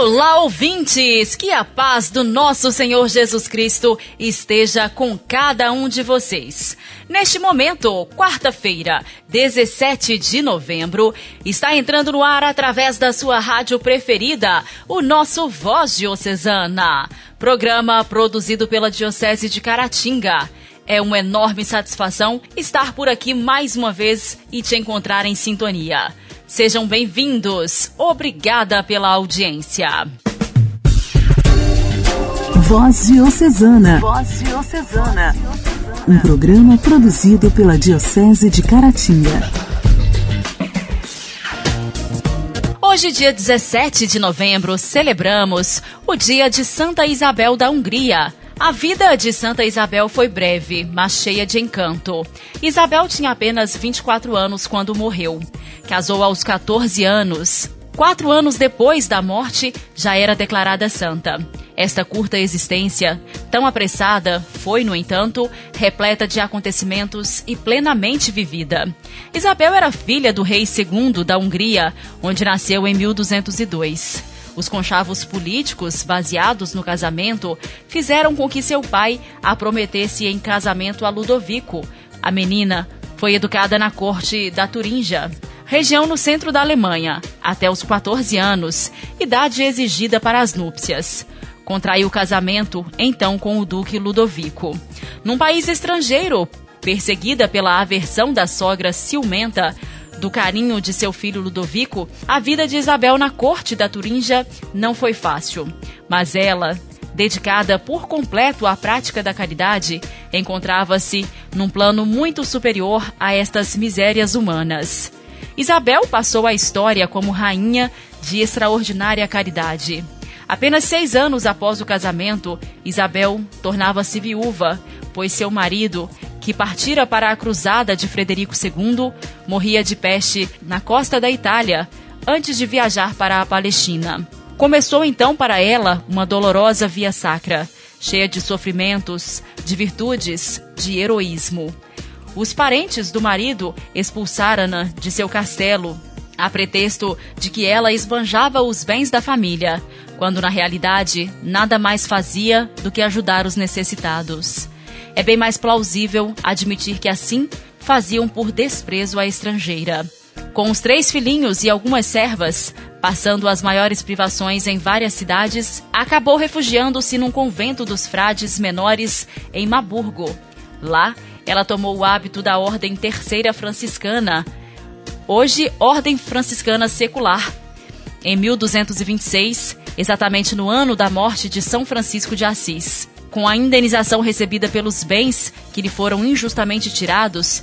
Olá, ouvintes! Que a paz do nosso Senhor Jesus Cristo esteja com cada um de vocês. Neste momento, quarta-feira, 17 de novembro, está entrando no ar através da sua rádio preferida, o nosso Voz Diocesana, programa produzido pela Diocese de Caratinga. É uma enorme satisfação estar por aqui mais uma vez e te encontrar em sintonia. Sejam bem-vindos. Obrigada pela audiência. Voz Diocesana. Voz Diocesana. Um programa produzido pela Diocese de Caratinga. Hoje, dia 17 de novembro, celebramos o dia de Santa Isabel da Hungria. A vida de Santa Isabel foi breve, mas cheia de encanto. Isabel tinha apenas 24 anos quando morreu. Casou aos 14 anos. Quatro anos depois da morte, já era declarada santa. Esta curta existência, tão apressada, foi, no entanto, repleta de acontecimentos e plenamente vivida. Isabel era filha do rei II da Hungria, onde nasceu em 1202. Os conchavos políticos, baseados no casamento, fizeram com que seu pai a prometesse em casamento a Ludovico. A menina foi educada na corte da Turingia, região no centro da Alemanha, até os 14 anos, idade exigida para as núpcias. Contraiu casamento, então, com o Duque Ludovico. Num país estrangeiro, perseguida pela aversão da sogra ciumenta, do carinho de seu filho Ludovico, a vida de Isabel na corte da Turingia não foi fácil. Mas ela, dedicada por completo à prática da caridade, encontrava-se num plano muito superior a estas misérias humanas. Isabel passou a história como rainha de extraordinária caridade. Apenas seis anos após o casamento, Isabel tornava-se viúva, pois seu marido, que partira para a cruzada de Frederico II, morria de peste na costa da Itália, antes de viajar para a Palestina. Começou então para ela uma dolorosa via sacra, cheia de sofrimentos, de virtudes, de heroísmo. Os parentes do marido expulsaram-na de seu castelo, a pretexto de que ela esbanjava os bens da família, quando na realidade nada mais fazia do que ajudar os necessitados. É bem mais plausível admitir que assim faziam por desprezo à estrangeira. Com os três filhinhos e algumas servas, passando as maiores privações em várias cidades, acabou refugiando-se num convento dos frades menores em Maburgo. Lá, ela tomou o hábito da Ordem Terceira Franciscana, hoje Ordem Franciscana Secular. Em 1226, exatamente no ano da morte de São Francisco de Assis com a indenização recebida pelos bens que lhe foram injustamente tirados,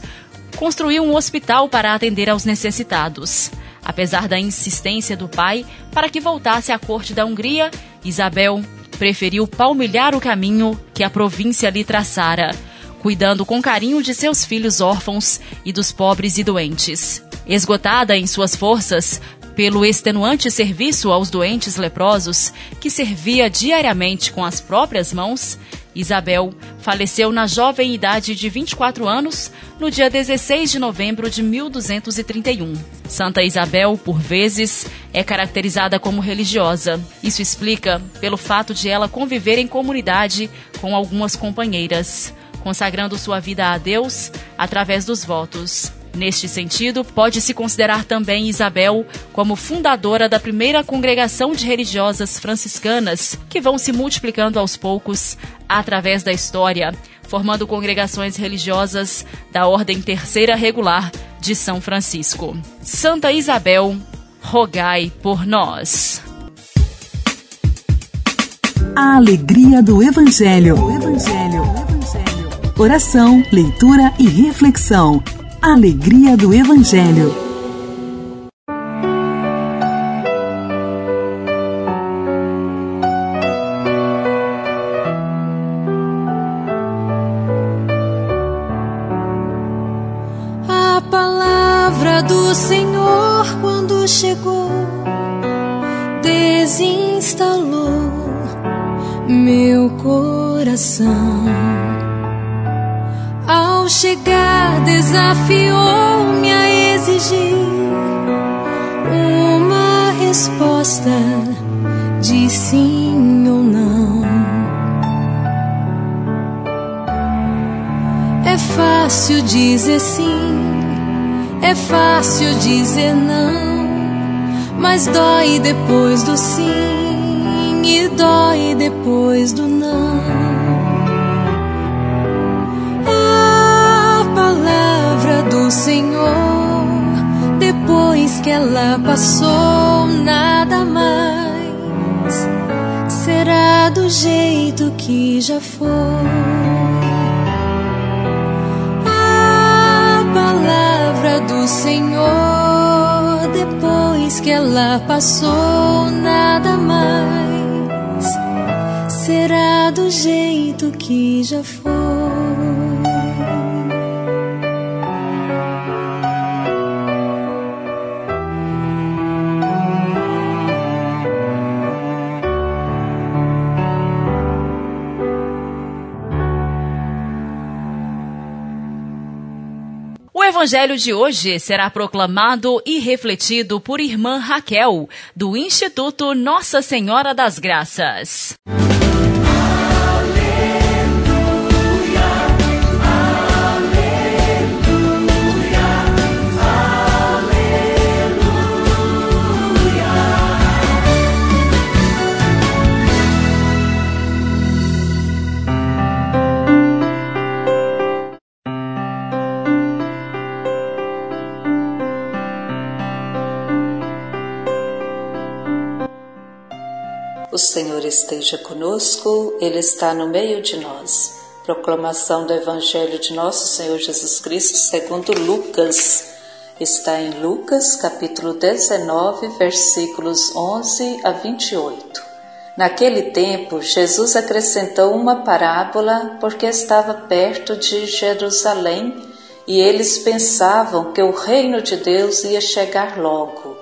construiu um hospital para atender aos necessitados. Apesar da insistência do pai para que voltasse à corte da Hungria, Isabel preferiu palmilhar o caminho que a província lhe traçara, cuidando com carinho de seus filhos órfãos e dos pobres e doentes. Esgotada em suas forças, pelo extenuante serviço aos doentes leprosos, que servia diariamente com as próprias mãos, Isabel faleceu na jovem idade de 24 anos, no dia 16 de novembro de 1231. Santa Isabel, por vezes, é caracterizada como religiosa. Isso explica pelo fato de ela conviver em comunidade com algumas companheiras, consagrando sua vida a Deus através dos votos. Neste sentido, pode-se considerar também Isabel como fundadora da primeira congregação de religiosas franciscanas, que vão se multiplicando aos poucos através da história, formando congregações religiosas da Ordem Terceira Regular de São Francisco. Santa Isabel, rogai por nós. A alegria do Evangelho. O Evangelho. O Evangelho. Oração, leitura e reflexão. Alegria do Evangelho. A palavra do Senhor, quando chegou, desinstalou meu coração desafiou-me a exigir uma resposta de sim ou não. É fácil dizer sim, é fácil dizer não, mas dói depois do sim e dói depois do não. Do Senhor, depois que ela passou, nada mais será do jeito que já foi. A palavra do Senhor, depois que ela passou, nada mais será do jeito que já foi. Evangelho de hoje será proclamado e refletido por irmã Raquel, do Instituto Nossa Senhora das Graças. O esteja conosco, Ele está no meio de nós. Proclamação do Evangelho de Nosso Senhor Jesus Cristo segundo Lucas. Está em Lucas, capítulo 19, versículos 11 a 28. Naquele tempo, Jesus acrescentou uma parábola porque estava perto de Jerusalém e eles pensavam que o reino de Deus ia chegar logo.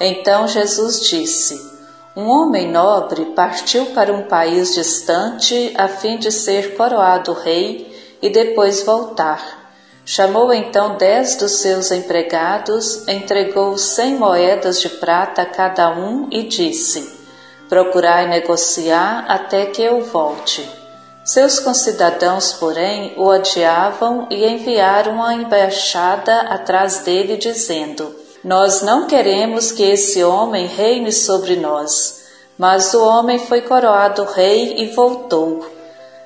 Então Jesus disse: um homem nobre partiu para um país distante a fim de ser coroado rei e depois voltar. Chamou então dez dos seus empregados, entregou cem moedas de prata a cada um e disse: Procurai negociar até que eu volte. Seus concidadãos, porém, o odiavam e enviaram uma embaixada atrás dele, dizendo: nós não queremos que esse homem reine sobre nós. Mas o homem foi coroado rei e voltou.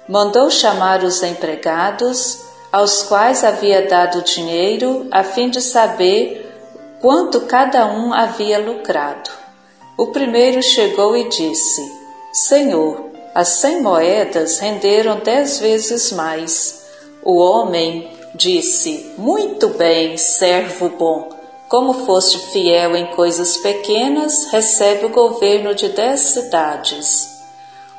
Mandou chamar os empregados, aos quais havia dado dinheiro, a fim de saber quanto cada um havia lucrado. O primeiro chegou e disse: Senhor, as cem moedas renderam dez vezes mais. O homem disse: Muito bem, servo bom. Como foste fiel em coisas pequenas, recebe o governo de dez cidades.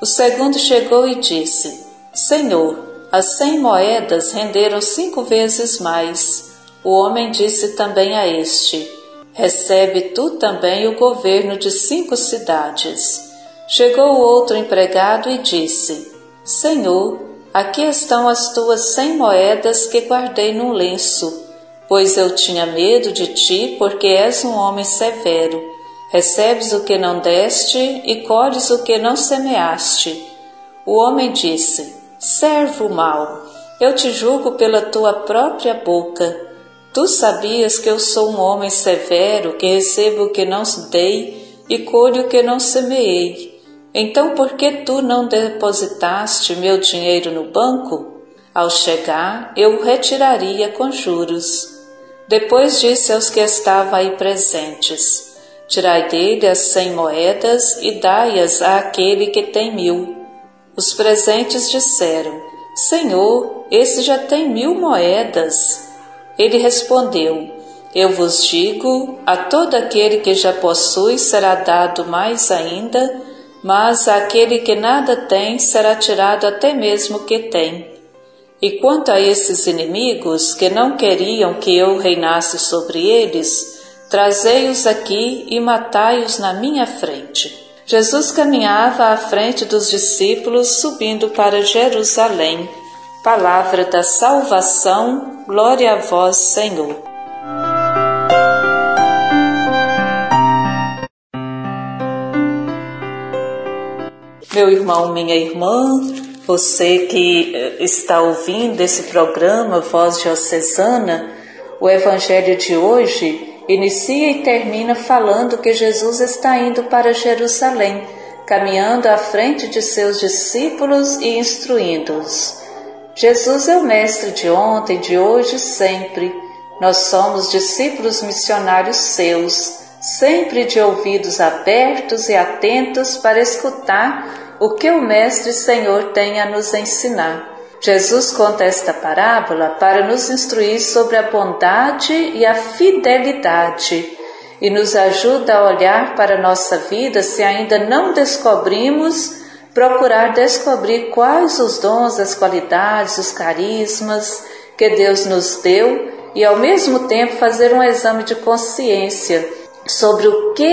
O segundo chegou e disse: Senhor, as cem moedas renderam cinco vezes mais. O homem disse também a este: Recebe tu também o governo de cinco cidades. Chegou o outro empregado e disse: Senhor, aqui estão as tuas cem moedas que guardei num lenço pois eu tinha medo de ti, porque és um homem severo. Recebes o que não deste e colhes o que não semeaste. O homem disse: Servo mau, eu te julgo pela tua própria boca. Tu sabias que eu sou um homem severo, que recebo o que não dei e colho o que não semeei. Então, por que tu não depositaste meu dinheiro no banco? Ao chegar, eu o retiraria com juros. Depois disse aos que estavam aí presentes: Tirai dele as cem moedas e dai-as àquele que tem mil. Os presentes disseram: Senhor, esse já tem mil moedas. Ele respondeu: Eu vos digo: a todo aquele que já possui será dado mais ainda, mas àquele que nada tem será tirado até mesmo o que tem. E quanto a esses inimigos que não queriam que eu reinasse sobre eles, trazei-os aqui e matai-os na minha frente. Jesus caminhava à frente dos discípulos subindo para Jerusalém. Palavra da salvação, glória a vós, Senhor. Meu irmão, minha irmã, você que eh, está ouvindo esse programa Voz Diocesana, o Evangelho de hoje inicia e termina falando que Jesus está indo para Jerusalém, caminhando à frente de seus discípulos e instruindo-os. Jesus é o Mestre de ontem, de hoje e sempre. Nós somos discípulos missionários seus, sempre de ouvidos abertos e atentos para escutar o que o Mestre Senhor tem a nos ensinar. Jesus conta esta parábola para nos instruir sobre a bondade e a fidelidade e nos ajuda a olhar para a nossa vida se ainda não descobrimos procurar descobrir quais os dons, as qualidades, os carismas que Deus nos deu e ao mesmo tempo fazer um exame de consciência sobre o que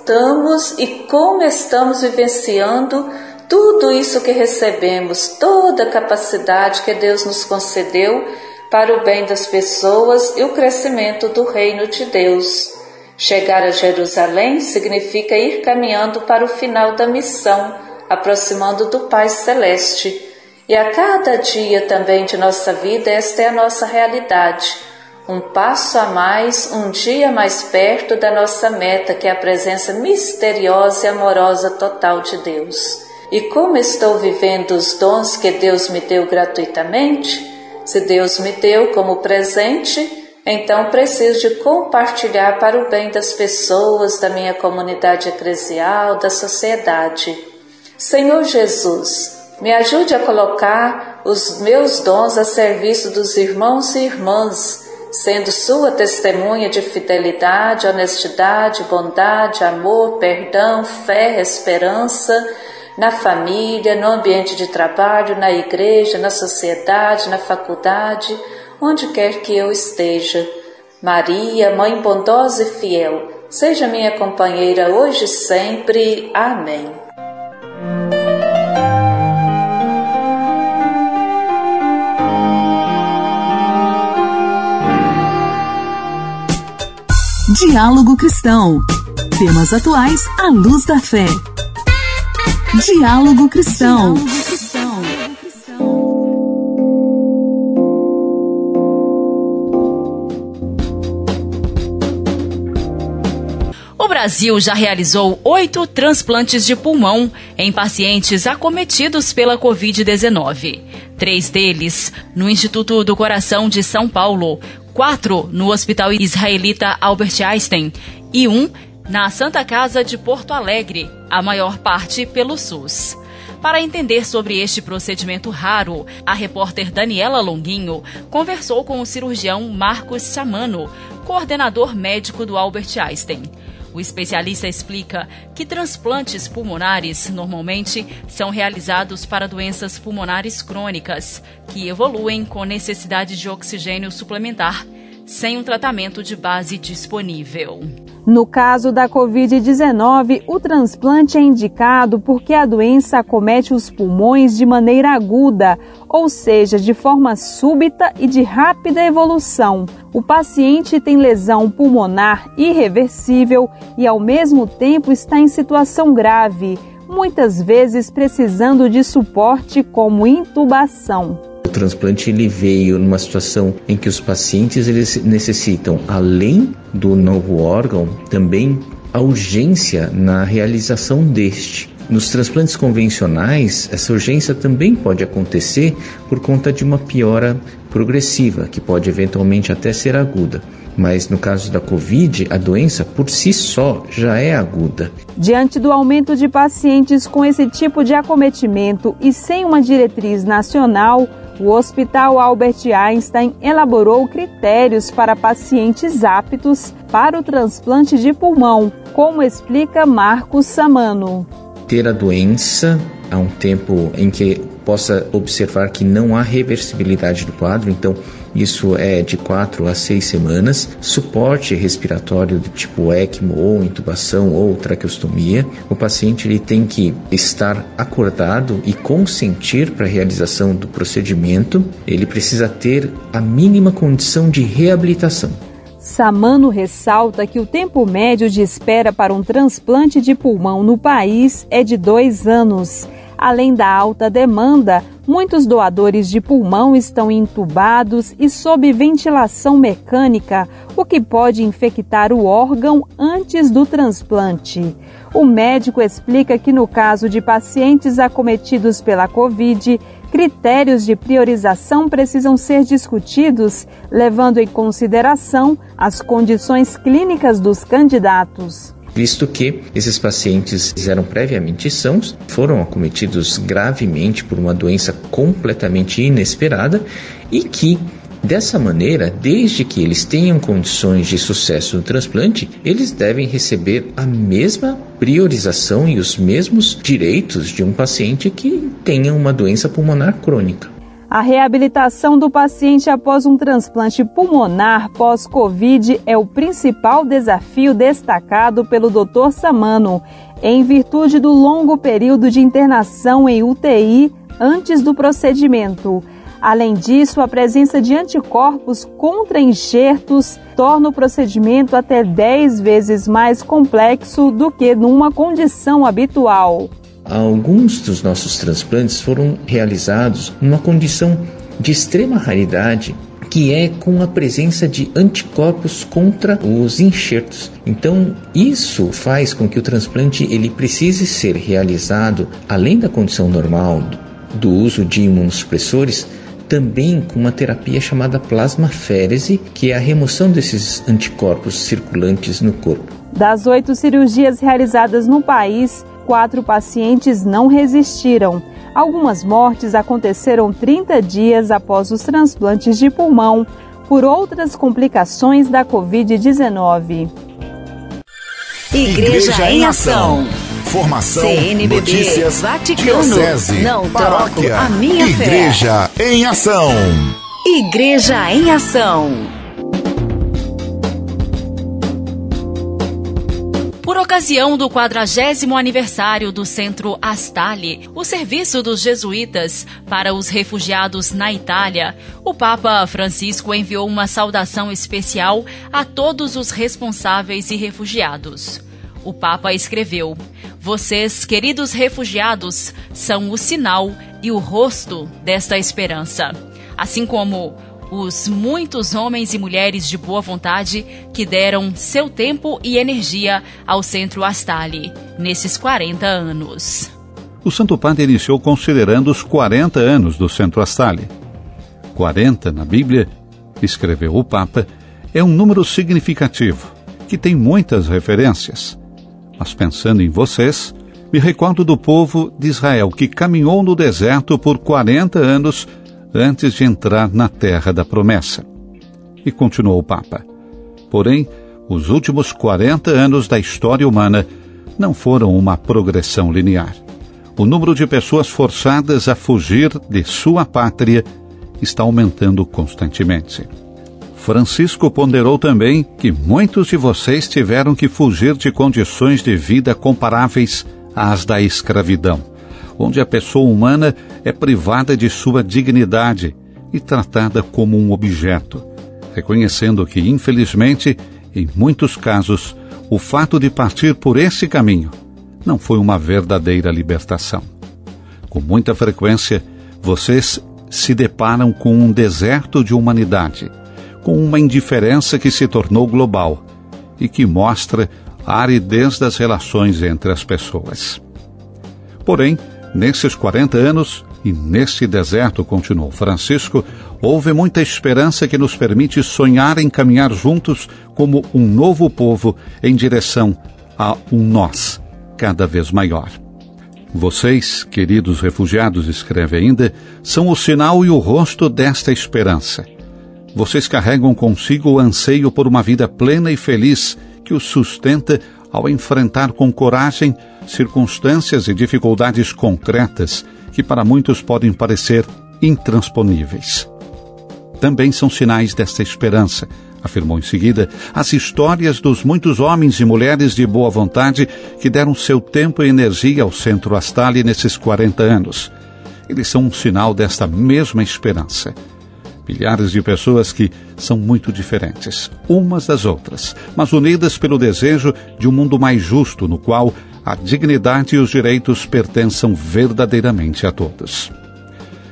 estamos e como estamos vivenciando tudo isso que recebemos, toda a capacidade que Deus nos concedeu para o bem das pessoas e o crescimento do reino de Deus. Chegar a Jerusalém significa ir caminhando para o final da missão aproximando do Pai Celeste. E a cada dia também de nossa vida, esta é a nossa realidade. Um passo a mais, um dia mais perto da nossa meta, que é a presença misteriosa e amorosa total de Deus. E como estou vivendo os dons que Deus me deu gratuitamente? Se Deus me deu como presente, então preciso de compartilhar para o bem das pessoas, da minha comunidade eclesial, da sociedade. Senhor Jesus, me ajude a colocar os meus dons a serviço dos irmãos e irmãs, sendo sua testemunha de fidelidade, honestidade, bondade, amor, perdão, fé, esperança, na família, no ambiente de trabalho, na igreja, na sociedade, na faculdade, onde quer que eu esteja. Maria, Mãe bondosa e fiel, seja minha companheira hoje e sempre. Amém. Diálogo Cristão. Temas atuais à luz da fé. Diálogo Cristão. O Brasil já realizou oito transplantes de pulmão em pacientes acometidos pela Covid-19. Três deles no Instituto do Coração de São Paulo, quatro no Hospital Israelita Albert Einstein e um na Santa Casa de Porto Alegre, a maior parte pelo SUS. Para entender sobre este procedimento raro, a repórter Daniela Longuinho conversou com o cirurgião Marcos Samano, coordenador médico do Albert Einstein. O especialista explica que transplantes pulmonares normalmente são realizados para doenças pulmonares crônicas, que evoluem com necessidade de oxigênio suplementar, sem um tratamento de base disponível. No caso da Covid-19, o transplante é indicado porque a doença acomete os pulmões de maneira aguda, ou seja, de forma súbita e de rápida evolução. O paciente tem lesão pulmonar irreversível e, ao mesmo tempo, está em situação grave, muitas vezes precisando de suporte como intubação. O transplante ele veio numa situação em que os pacientes eles necessitam, além do novo órgão, também a urgência na realização deste. Nos transplantes convencionais, essa urgência também pode acontecer por conta de uma piora progressiva, que pode eventualmente até ser aguda. Mas no caso da Covid, a doença por si só já é aguda. Diante do aumento de pacientes com esse tipo de acometimento e sem uma diretriz nacional, o Hospital Albert Einstein elaborou critérios para pacientes aptos para o transplante de pulmão, como explica Marcos Samano. Ter a doença há um tempo em que possa observar que não há reversibilidade do quadro, então isso é de 4 a 6 semanas, suporte respiratório do tipo ECMO ou intubação ou traqueostomia. O paciente ele tem que estar acordado e consentir para a realização do procedimento. Ele precisa ter a mínima condição de reabilitação. Samano ressalta que o tempo médio de espera para um transplante de pulmão no país é de dois anos. Além da alta demanda, muitos doadores de pulmão estão entubados e sob ventilação mecânica, o que pode infectar o órgão antes do transplante. O médico explica que, no caso de pacientes acometidos pela Covid, critérios de priorização precisam ser discutidos, levando em consideração as condições clínicas dos candidatos visto que esses pacientes eram previamente sãos, foram acometidos gravemente por uma doença completamente inesperada e que Dessa maneira, desde que eles tenham condições de sucesso no transplante, eles devem receber a mesma priorização e os mesmos direitos de um paciente que tenha uma doença pulmonar crônica. A reabilitação do paciente após um transplante pulmonar pós-Covid é o principal desafio destacado pelo Dr. Samano, em virtude do longo período de internação em UTI antes do procedimento. Além disso, a presença de anticorpos contra enxertos torna o procedimento até 10 vezes mais complexo do que numa condição habitual. Alguns dos nossos transplantes foram realizados numa condição de extrema raridade que é com a presença de anticorpos contra os enxertos. Então, isso faz com que o transplante ele precise ser realizado além da condição normal do uso de imunossupressores, também com uma terapia chamada plasmaférese, que é a remoção desses anticorpos circulantes no corpo. Das oito cirurgias realizadas no país, quatro pacientes não resistiram. Algumas mortes aconteceram 30 dias após os transplantes de pulmão por outras complicações da Covid-19. Igreja, Igreja em Ação. Formação, CNBB, notícias, Vaticano, diocese, não paróquia, a minha Igreja fé. em Ação. Igreja em Ação. Ocasião do 40 aniversário do Centro Astali, o serviço dos jesuítas para os refugiados na Itália, o Papa Francisco enviou uma saudação especial a todos os responsáveis e refugiados. O Papa escreveu: Vocês, queridos refugiados, são o sinal e o rosto desta esperança. Assim como os muitos homens e mulheres de boa vontade que deram seu tempo e energia ao Centro Astali nesses 40 anos. O Santo Padre iniciou considerando os 40 anos do Centro Astali. 40 na Bíblia, escreveu o Papa, é um número significativo, que tem muitas referências. Mas pensando em vocês, me recordo do povo de Israel que caminhou no deserto por 40 anos antes de entrar na terra da promessa. E continuou o Papa. Porém, os últimos 40 anos da história humana não foram uma progressão linear. O número de pessoas forçadas a fugir de sua pátria está aumentando constantemente. Francisco ponderou também que muitos de vocês tiveram que fugir de condições de vida comparáveis às da escravidão onde a pessoa humana é privada de sua dignidade e tratada como um objeto, reconhecendo que, infelizmente, em muitos casos, o fato de partir por esse caminho não foi uma verdadeira libertação. Com muita frequência, vocês se deparam com um deserto de humanidade, com uma indiferença que se tornou global e que mostra a aridez das relações entre as pessoas. Porém, Nesses 40 anos e nesse deserto, continuou Francisco, houve muita esperança que nos permite sonhar em caminhar juntos como um novo povo em direção a um nós cada vez maior. Vocês, queridos refugiados, escreve ainda, são o sinal e o rosto desta esperança. Vocês carregam consigo o anseio por uma vida plena e feliz que os sustenta ao enfrentar com coragem circunstâncias e dificuldades concretas que para muitos podem parecer intransponíveis. Também são sinais desta esperança, afirmou em seguida, as histórias dos muitos homens e mulheres de boa vontade que deram seu tempo e energia ao Centro Astali nesses 40 anos. Eles são um sinal desta mesma esperança. Milhares de pessoas que são muito diferentes, umas das outras, mas unidas pelo desejo de um mundo mais justo, no qual a dignidade e os direitos pertençam verdadeiramente a todos.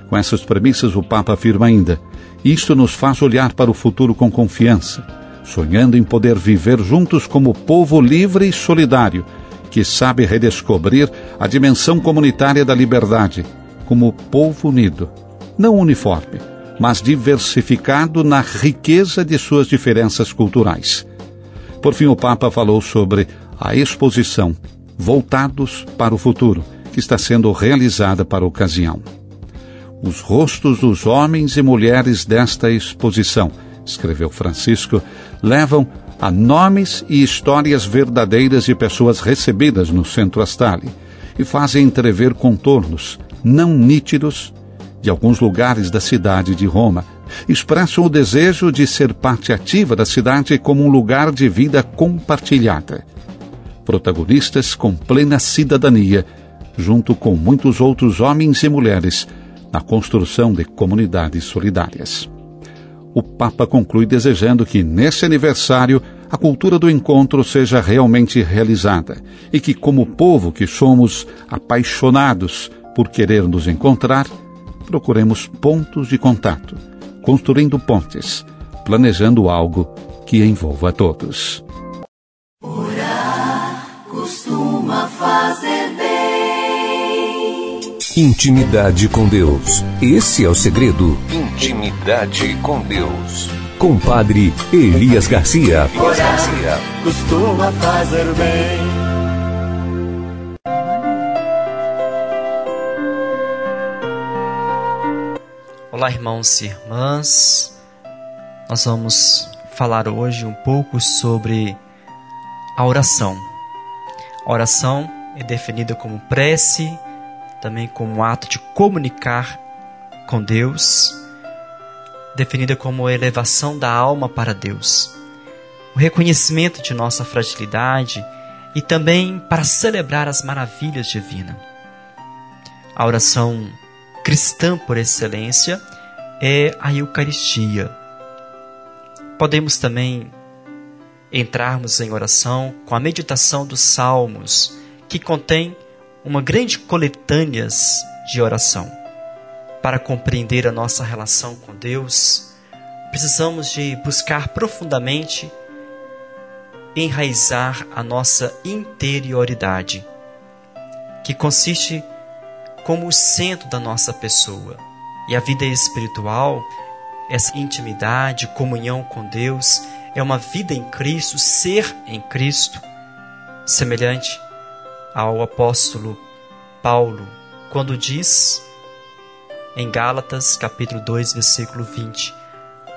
Com essas premissas, o Papa afirma ainda: isto nos faz olhar para o futuro com confiança, sonhando em poder viver juntos como povo livre e solidário, que sabe redescobrir a dimensão comunitária da liberdade, como povo unido, não uniforme, mas diversificado na riqueza de suas diferenças culturais. Por fim, o Papa falou sobre a exposição Voltados para o Futuro, que está sendo realizada para a ocasião. Os rostos dos homens e mulheres desta exposição, escreveu Francisco, levam a nomes e histórias verdadeiras de pessoas recebidas no Centro Astali e fazem entrever contornos não nítidos de alguns lugares da cidade de Roma. Expressam o desejo de ser parte ativa da cidade como um lugar de vida compartilhada. Protagonistas com plena cidadania, junto com muitos outros homens e mulheres, na construção de comunidades solidárias. O Papa conclui desejando que, nesse aniversário, a cultura do encontro seja realmente realizada e que, como povo que somos apaixonados por querer nos encontrar, procuremos pontos de contato, construindo pontes, planejando algo que envolva todos. Intimidade com Deus. Esse é o segredo. Intimidade com Deus. Compadre Elias Garcia. Orar costuma fazer bem. Olá, irmãos e irmãs. Nós vamos falar hoje um pouco sobre a oração. A oração é definida como prece, também como ato de comunicar com Deus, definida como elevação da alma para Deus, o reconhecimento de nossa fragilidade e também para celebrar as maravilhas divinas. A oração cristã por excelência é a Eucaristia. Podemos também entrarmos em oração com a meditação dos Salmos, que contém uma grande coletânea de oração. Para compreender a nossa relação com Deus, precisamos de buscar profundamente enraizar a nossa interioridade, que consiste como o centro da nossa pessoa. E a vida espiritual, essa intimidade, comunhão com Deus, é uma vida em Cristo, ser em Cristo, semelhante ao apóstolo Paulo, quando diz em Gálatas, capítulo 2, versículo 20: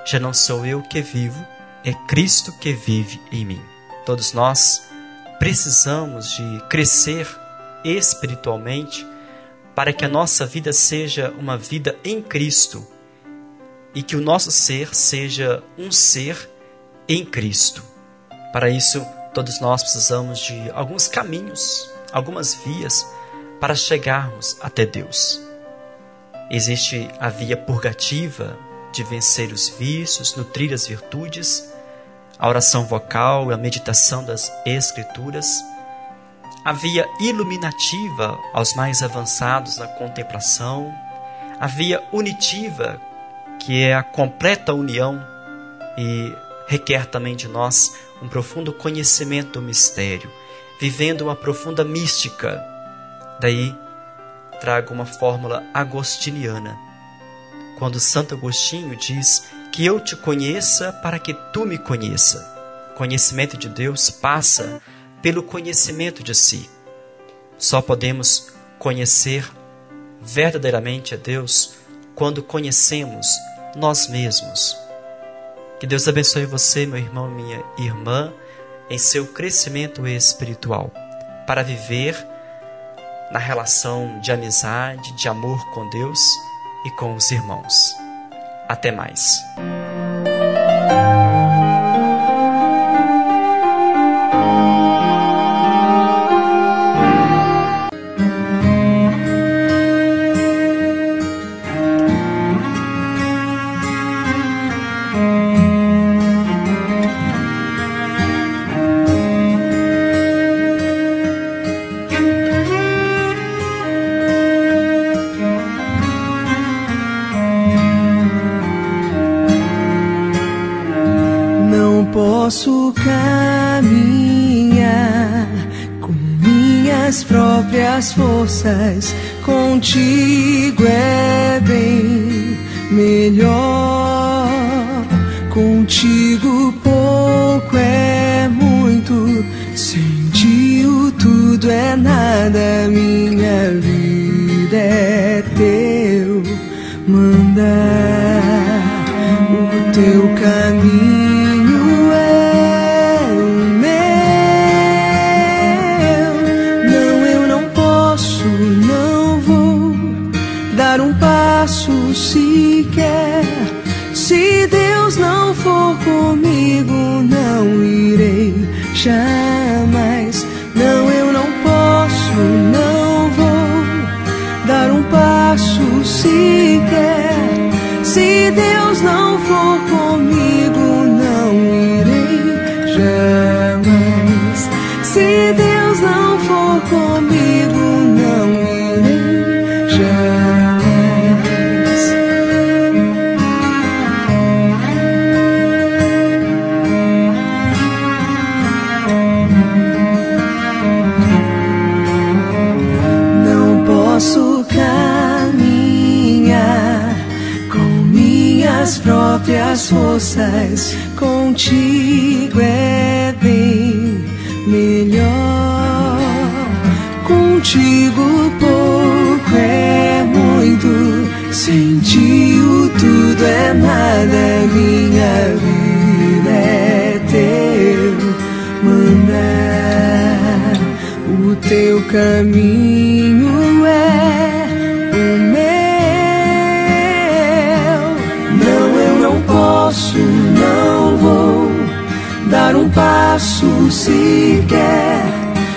Já não sou eu que vivo, é Cristo que vive em mim. Todos nós precisamos de crescer espiritualmente para que a nossa vida seja uma vida em Cristo e que o nosso ser seja um ser em Cristo. Para isso, todos nós precisamos de alguns caminhos, algumas vias para chegarmos até Deus. Existe a via purgativa de vencer os vícios, nutrir as virtudes, a oração vocal e a meditação das Escrituras a via iluminativa aos mais avançados na contemplação, a via unitiva, que é a completa união e requer também de nós um profundo conhecimento do mistério, vivendo uma profunda mística. Daí trago uma fórmula agostiniana. Quando Santo Agostinho diz que eu te conheça para que tu me conheça. Conhecimento de Deus passa pelo conhecimento de si. Só podemos conhecer verdadeiramente a Deus quando conhecemos nós mesmos. Que Deus abençoe você, meu irmão minha irmã, em seu crescimento espiritual, para viver na relação de amizade, de amor com Deus e com os irmãos. Até mais. Posso caminhar com minhas próprias forças. Contigo é bem melhor. Contigo pouco é muito. Sem ti o tudo é nada. Minha vida é teu mandar o teu caminho. Jamais. Não, eu não posso, não vou dar um passo sequer. Se Deus não for comigo, forças, contigo é bem melhor. Contigo pouco é muito, sem ti o tudo é nada. Minha vida é teu mandar, o teu caminho dar um passo sequer.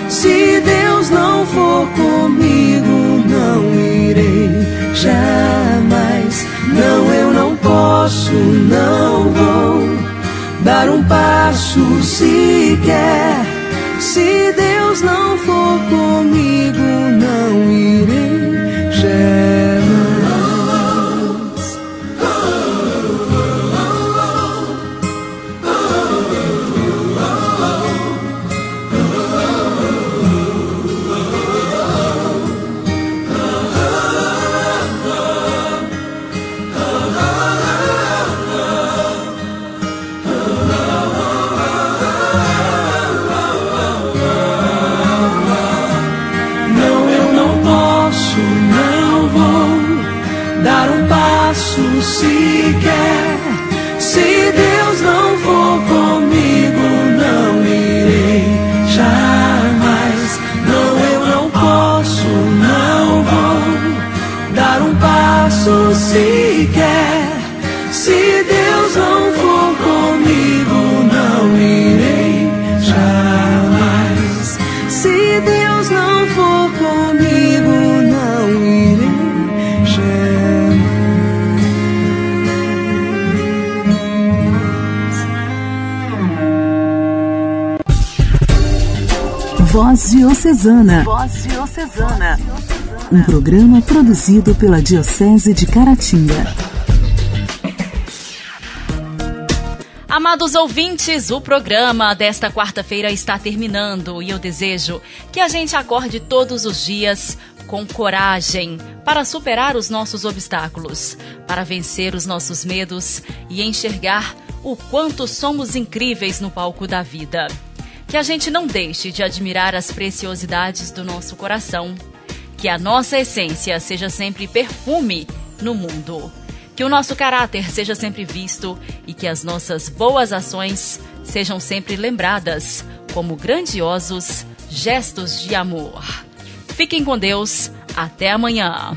Se Deus não for comigo, não irei jamais. Não, eu não posso, não vou dar um passo sequer. Se Deus não for comigo, não irei Diocesana. Voz Diocesana. Um programa produzido pela Diocese de Caratinga. Amados ouvintes, o programa desta quarta-feira está terminando e eu desejo que a gente acorde todos os dias com coragem para superar os nossos obstáculos, para vencer os nossos medos e enxergar o quanto somos incríveis no palco da vida. Que a gente não deixe de admirar as preciosidades do nosso coração. Que a nossa essência seja sempre perfume no mundo. Que o nosso caráter seja sempre visto e que as nossas boas ações sejam sempre lembradas como grandiosos gestos de amor. Fiquem com Deus. Até amanhã.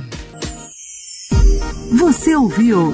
Você ouviu